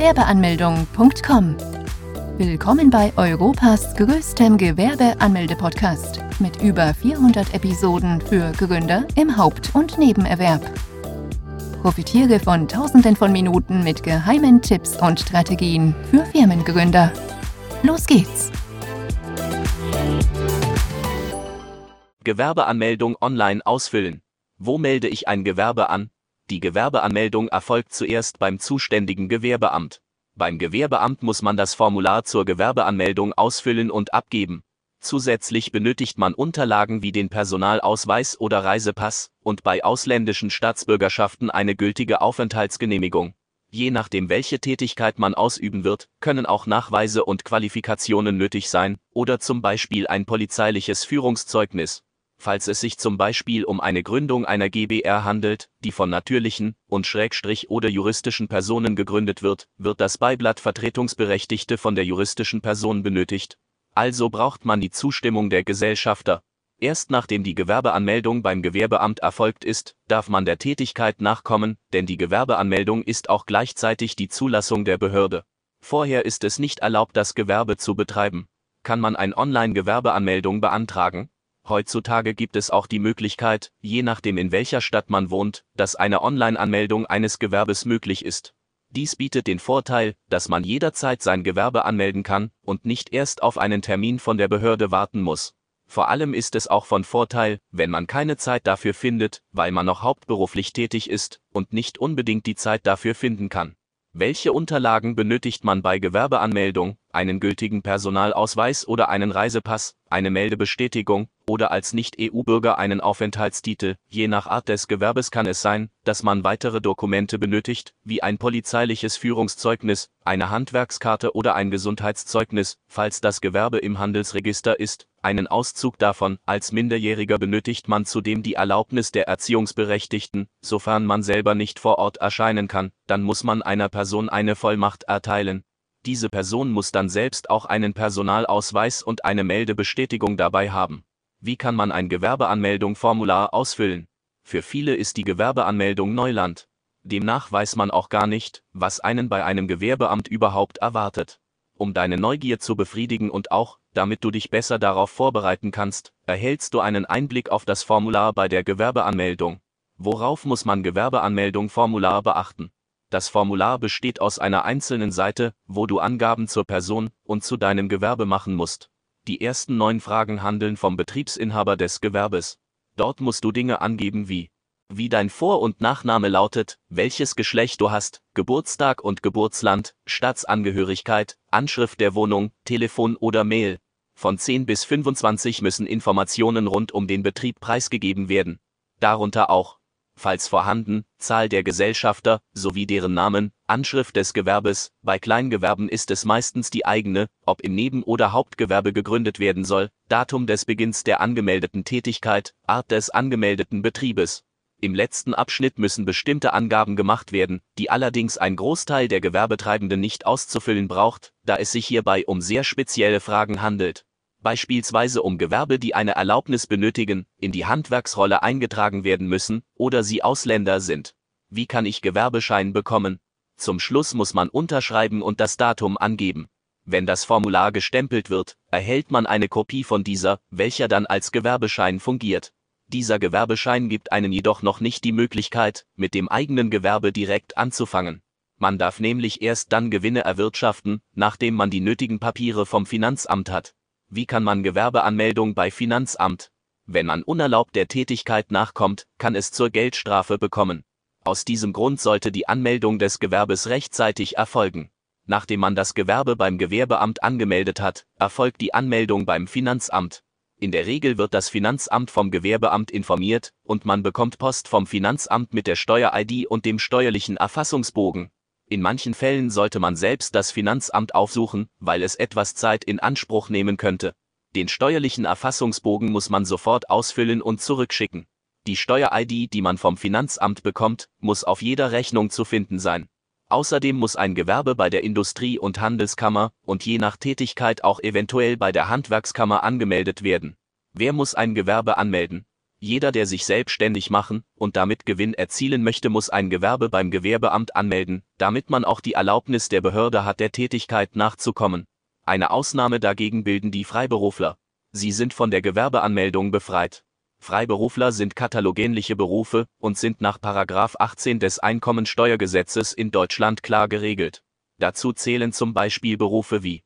Gewerbeanmeldung.com. Willkommen bei Europas größtem Gewerbeanmelde-Podcast mit über 400 Episoden für Gründer im Haupt- und Nebenerwerb. Profitiere von Tausenden von Minuten mit geheimen Tipps und Strategien für Firmengründer. Los geht's! Gewerbeanmeldung online ausfüllen. Wo melde ich ein Gewerbe an? Die Gewerbeanmeldung erfolgt zuerst beim zuständigen Gewerbeamt. Beim Gewerbeamt muss man das Formular zur Gewerbeanmeldung ausfüllen und abgeben. Zusätzlich benötigt man Unterlagen wie den Personalausweis oder Reisepass und bei ausländischen Staatsbürgerschaften eine gültige Aufenthaltsgenehmigung. Je nachdem, welche Tätigkeit man ausüben wird, können auch Nachweise und Qualifikationen nötig sein oder zum Beispiel ein polizeiliches Führungszeugnis falls es sich zum Beispiel um eine Gründung einer GbR handelt, die von natürlichen und Schrägstrich oder juristischen Personen gegründet wird, wird das Beiblatt Vertretungsberechtigte von der juristischen Person benötigt. Also braucht man die Zustimmung der Gesellschafter. Erst nachdem die Gewerbeanmeldung beim Gewerbeamt erfolgt ist, darf man der Tätigkeit nachkommen, denn die Gewerbeanmeldung ist auch gleichzeitig die Zulassung der Behörde. Vorher ist es nicht erlaubt, das Gewerbe zu betreiben. Kann man ein Online-Gewerbeanmeldung beantragen? Heutzutage gibt es auch die Möglichkeit, je nachdem in welcher Stadt man wohnt, dass eine Online-Anmeldung eines Gewerbes möglich ist. Dies bietet den Vorteil, dass man jederzeit sein Gewerbe anmelden kann und nicht erst auf einen Termin von der Behörde warten muss. Vor allem ist es auch von Vorteil, wenn man keine Zeit dafür findet, weil man noch hauptberuflich tätig ist und nicht unbedingt die Zeit dafür finden kann. Welche Unterlagen benötigt man bei Gewerbeanmeldung? Einen gültigen Personalausweis oder einen Reisepass, eine Meldebestätigung oder als Nicht-EU-Bürger einen Aufenthaltstitel. Je nach Art des Gewerbes kann es sein, dass man weitere Dokumente benötigt, wie ein polizeiliches Führungszeugnis, eine Handwerkskarte oder ein Gesundheitszeugnis, falls das Gewerbe im Handelsregister ist, einen Auszug davon. Als Minderjähriger benötigt man zudem die Erlaubnis der Erziehungsberechtigten, sofern man selber nicht vor Ort erscheinen kann, dann muss man einer Person eine Vollmacht erteilen. Diese Person muss dann selbst auch einen Personalausweis und eine Meldebestätigung dabei haben. Wie kann man ein Gewerbeanmeldung-Formular ausfüllen? Für viele ist die Gewerbeanmeldung Neuland. Demnach weiß man auch gar nicht, was einen bei einem Gewerbeamt überhaupt erwartet. Um deine Neugier zu befriedigen und auch, damit du dich besser darauf vorbereiten kannst, erhältst du einen Einblick auf das Formular bei der Gewerbeanmeldung. Worauf muss man Gewerbeanmeldung-Formular beachten? Das Formular besteht aus einer einzelnen Seite, wo du Angaben zur Person und zu deinem Gewerbe machen musst. Die ersten neun Fragen handeln vom Betriebsinhaber des Gewerbes. Dort musst du Dinge angeben wie wie dein Vor- und Nachname lautet, welches Geschlecht du hast, Geburtstag und Geburtsland, Staatsangehörigkeit, Anschrift der Wohnung, Telefon oder Mail. Von 10 bis 25 müssen Informationen rund um den Betrieb preisgegeben werden. Darunter auch falls vorhanden, Zahl der Gesellschafter sowie deren Namen, Anschrift des Gewerbes, bei Kleingewerben ist es meistens die eigene, ob im Neben- oder Hauptgewerbe gegründet werden soll, Datum des Beginns der angemeldeten Tätigkeit, Art des angemeldeten Betriebes. Im letzten Abschnitt müssen bestimmte Angaben gemacht werden, die allerdings ein Großteil der Gewerbetreibenden nicht auszufüllen braucht, da es sich hierbei um sehr spezielle Fragen handelt beispielsweise um Gewerbe, die eine Erlaubnis benötigen, in die Handwerksrolle eingetragen werden müssen oder sie Ausländer sind. Wie kann ich Gewerbeschein bekommen? Zum Schluss muss man unterschreiben und das Datum angeben. Wenn das Formular gestempelt wird, erhält man eine Kopie von dieser, welcher dann als Gewerbeschein fungiert. Dieser Gewerbeschein gibt einen jedoch noch nicht die Möglichkeit, mit dem eigenen Gewerbe direkt anzufangen. Man darf nämlich erst dann Gewinne erwirtschaften, nachdem man die nötigen Papiere vom Finanzamt hat. Wie kann man Gewerbeanmeldung bei Finanzamt? Wenn man unerlaubt der Tätigkeit nachkommt, kann es zur Geldstrafe bekommen. Aus diesem Grund sollte die Anmeldung des Gewerbes rechtzeitig erfolgen. Nachdem man das Gewerbe beim Gewerbeamt angemeldet hat, erfolgt die Anmeldung beim Finanzamt. In der Regel wird das Finanzamt vom Gewerbeamt informiert und man bekommt Post vom Finanzamt mit der Steuer-ID und dem steuerlichen Erfassungsbogen. In manchen Fällen sollte man selbst das Finanzamt aufsuchen, weil es etwas Zeit in Anspruch nehmen könnte. Den steuerlichen Erfassungsbogen muss man sofort ausfüllen und zurückschicken. Die Steuer-ID, die man vom Finanzamt bekommt, muss auf jeder Rechnung zu finden sein. Außerdem muss ein Gewerbe bei der Industrie- und Handelskammer und je nach Tätigkeit auch eventuell bei der Handwerkskammer angemeldet werden. Wer muss ein Gewerbe anmelden? Jeder, der sich selbstständig machen und damit Gewinn erzielen möchte, muss ein Gewerbe beim Gewerbeamt anmelden, damit man auch die Erlaubnis der Behörde hat, der Tätigkeit nachzukommen. Eine Ausnahme dagegen bilden die Freiberufler. Sie sind von der Gewerbeanmeldung befreit. Freiberufler sind katalogähnliche Berufe und sind nach 18 des Einkommensteuergesetzes in Deutschland klar geregelt. Dazu zählen zum Beispiel Berufe wie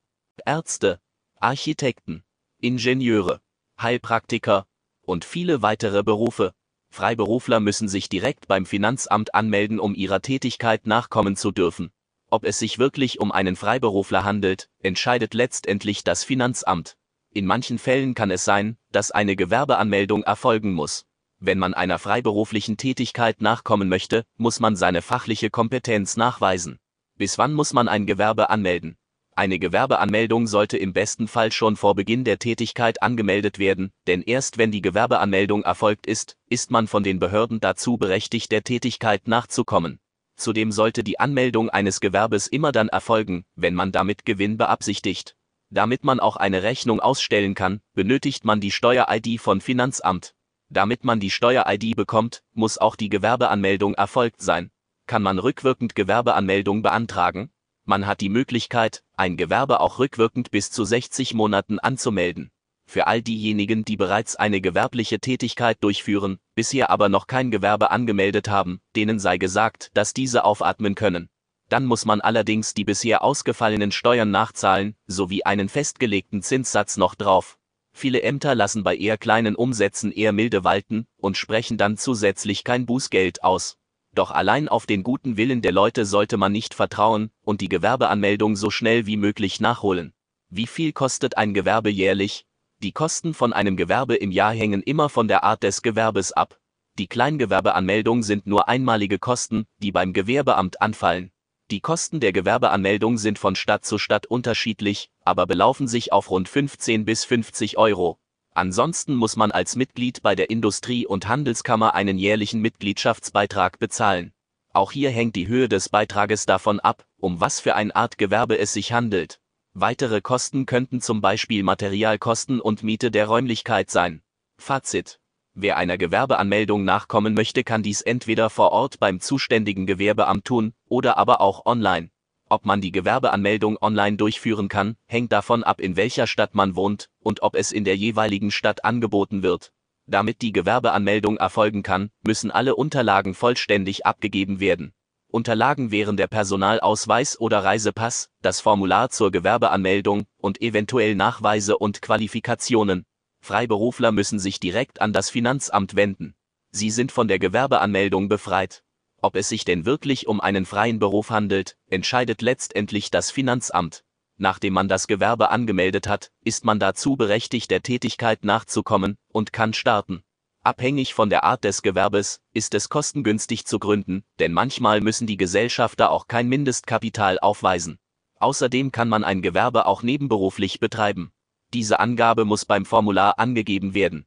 Ärzte, Architekten, Ingenieure, Heilpraktiker, und viele weitere Berufe. Freiberufler müssen sich direkt beim Finanzamt anmelden, um ihrer Tätigkeit nachkommen zu dürfen. Ob es sich wirklich um einen Freiberufler handelt, entscheidet letztendlich das Finanzamt. In manchen Fällen kann es sein, dass eine Gewerbeanmeldung erfolgen muss. Wenn man einer freiberuflichen Tätigkeit nachkommen möchte, muss man seine fachliche Kompetenz nachweisen. Bis wann muss man ein Gewerbe anmelden? Eine Gewerbeanmeldung sollte im besten Fall schon vor Beginn der Tätigkeit angemeldet werden, denn erst wenn die Gewerbeanmeldung erfolgt ist, ist man von den Behörden dazu berechtigt, der Tätigkeit nachzukommen. Zudem sollte die Anmeldung eines Gewerbes immer dann erfolgen, wenn man damit Gewinn beabsichtigt. Damit man auch eine Rechnung ausstellen kann, benötigt man die Steuer-ID von Finanzamt. Damit man die Steuer-ID bekommt, muss auch die Gewerbeanmeldung erfolgt sein. Kann man rückwirkend Gewerbeanmeldung beantragen? Man hat die Möglichkeit, ein Gewerbe auch rückwirkend bis zu 60 Monaten anzumelden. Für all diejenigen, die bereits eine gewerbliche Tätigkeit durchführen, bisher aber noch kein Gewerbe angemeldet haben, denen sei gesagt, dass diese aufatmen können. Dann muss man allerdings die bisher ausgefallenen Steuern nachzahlen, sowie einen festgelegten Zinssatz noch drauf. Viele Ämter lassen bei eher kleinen Umsätzen eher milde walten und sprechen dann zusätzlich kein Bußgeld aus. Doch allein auf den guten Willen der Leute sollte man nicht vertrauen und die Gewerbeanmeldung so schnell wie möglich nachholen. Wie viel kostet ein Gewerbe jährlich? Die Kosten von einem Gewerbe im Jahr hängen immer von der Art des Gewerbes ab. Die Kleingewerbeanmeldung sind nur einmalige Kosten, die beim Gewerbeamt anfallen. Die Kosten der Gewerbeanmeldung sind von Stadt zu Stadt unterschiedlich, aber belaufen sich auf rund 15 bis 50 Euro. Ansonsten muss man als Mitglied bei der Industrie- und Handelskammer einen jährlichen Mitgliedschaftsbeitrag bezahlen. Auch hier hängt die Höhe des Beitrages davon ab, um was für eine Art Gewerbe es sich handelt. Weitere Kosten könnten zum Beispiel Materialkosten und Miete der Räumlichkeit sein. Fazit. Wer einer Gewerbeanmeldung nachkommen möchte, kann dies entweder vor Ort beim zuständigen Gewerbeamt tun oder aber auch online. Ob man die Gewerbeanmeldung online durchführen kann, hängt davon ab, in welcher Stadt man wohnt und ob es in der jeweiligen Stadt angeboten wird. Damit die Gewerbeanmeldung erfolgen kann, müssen alle Unterlagen vollständig abgegeben werden. Unterlagen wären der Personalausweis oder Reisepass, das Formular zur Gewerbeanmeldung und eventuell Nachweise und Qualifikationen. Freiberufler müssen sich direkt an das Finanzamt wenden. Sie sind von der Gewerbeanmeldung befreit. Ob es sich denn wirklich um einen freien Beruf handelt, entscheidet letztendlich das Finanzamt. Nachdem man das Gewerbe angemeldet hat, ist man dazu berechtigt, der Tätigkeit nachzukommen und kann starten. Abhängig von der Art des Gewerbes ist es kostengünstig zu gründen, denn manchmal müssen die Gesellschafter auch kein Mindestkapital aufweisen. Außerdem kann man ein Gewerbe auch nebenberuflich betreiben. Diese Angabe muss beim Formular angegeben werden.